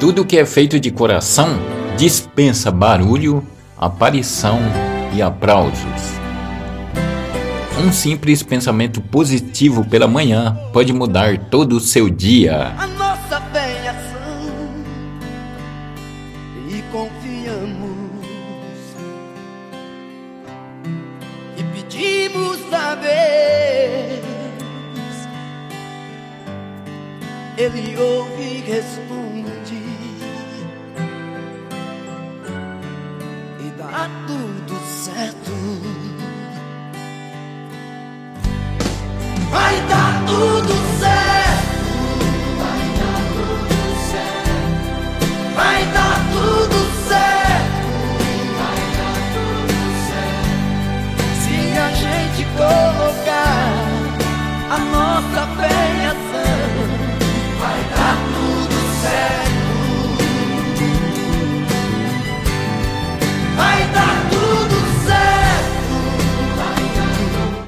Tudo que é feito de coração dispensa barulho, aparição e aplausos. Um simples pensamento positivo pela manhã pode mudar todo o seu dia. A nossa bem-ação e confiamos ele ouve e responde e dá tudo certo. Vai dar tudo certo. Vai dar tudo certo. Vai dar tudo certo. Vai dar tudo certo. Se a gente colocar a nossa fé